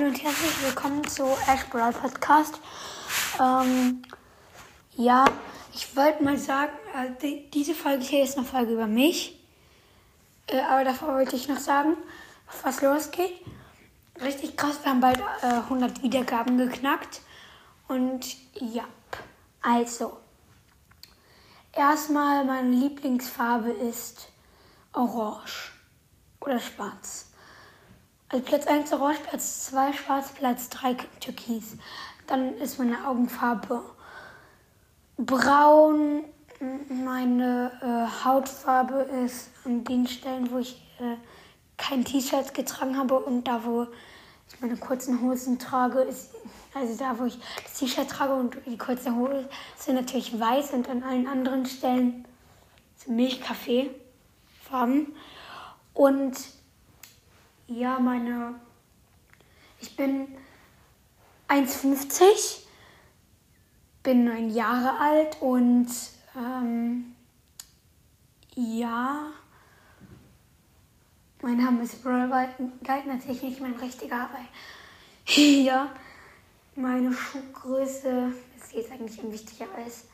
Hallo und herzlich willkommen zu Ash Brawl Podcast. Ähm, ja, ich wollte mal sagen, äh, die, diese Folge hier ist eine Folge über mich. Äh, aber davor wollte ich noch sagen, was losgeht. Richtig krass, wir haben bald äh, 100 Wiedergaben geknackt. Und ja, also. Erstmal, meine Lieblingsfarbe ist orange oder schwarz. Also Platz 1 orange, Platz 2 schwarz, Platz 3 türkis. Dann ist meine Augenfarbe braun. Meine äh, Hautfarbe ist an den Stellen, wo ich äh, kein T-Shirt getragen habe und da, wo ich meine kurzen Hosen trage, ist also da, wo ich das T-Shirt trage und die kurzen Hosen sind natürlich weiß und an allen anderen Stellen so Milchkaffeefarben. Und ja, meine. Ich bin 1,50, bin neun Jahre alt und ähm, ja, mein Name ist Brawl Guide, natürlich nicht mein richtiger, aber ja, meine Schuhgröße ist jetzt eigentlich ein wichtiger als.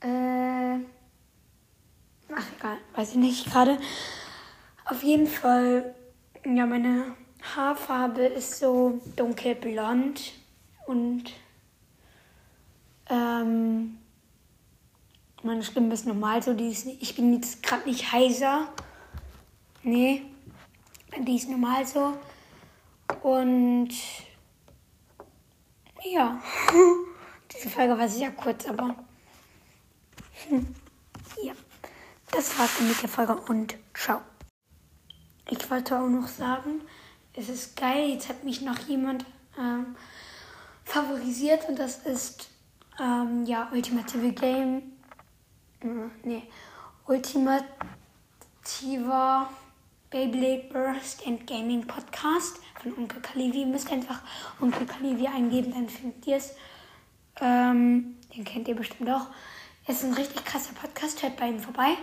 Äh, Egal, weiß ich nicht gerade. Auf jeden Fall, ja, meine Haarfarbe ist so dunkelblond und ähm, meine Stimme ist normal so. Die ist, ich bin jetzt gerade nicht heiser. Nee, die ist normal so. Und ja, diese Folge war sehr kurz, aber hm. Das war's dann mit der Folge und ciao. Ich wollte auch noch sagen, es ist geil, jetzt hat mich noch jemand ähm, favorisiert und das ist ähm, ja Ultimative Game. Äh, nee, Ultimativer Beyblade Burst and Gaming Podcast von Onkel Kalivi. Ihr müsst einfach Onkel Kalivi eingeben, dann findet ihr es. Ähm, den kennt ihr bestimmt auch. Es ist ein richtig krasser Podcast, hört bei ihm vorbei.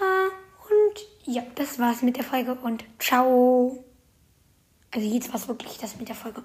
Ah, und ja, das war's mit der Folge und ciao. Also jetzt war's wirklich das mit der Folge.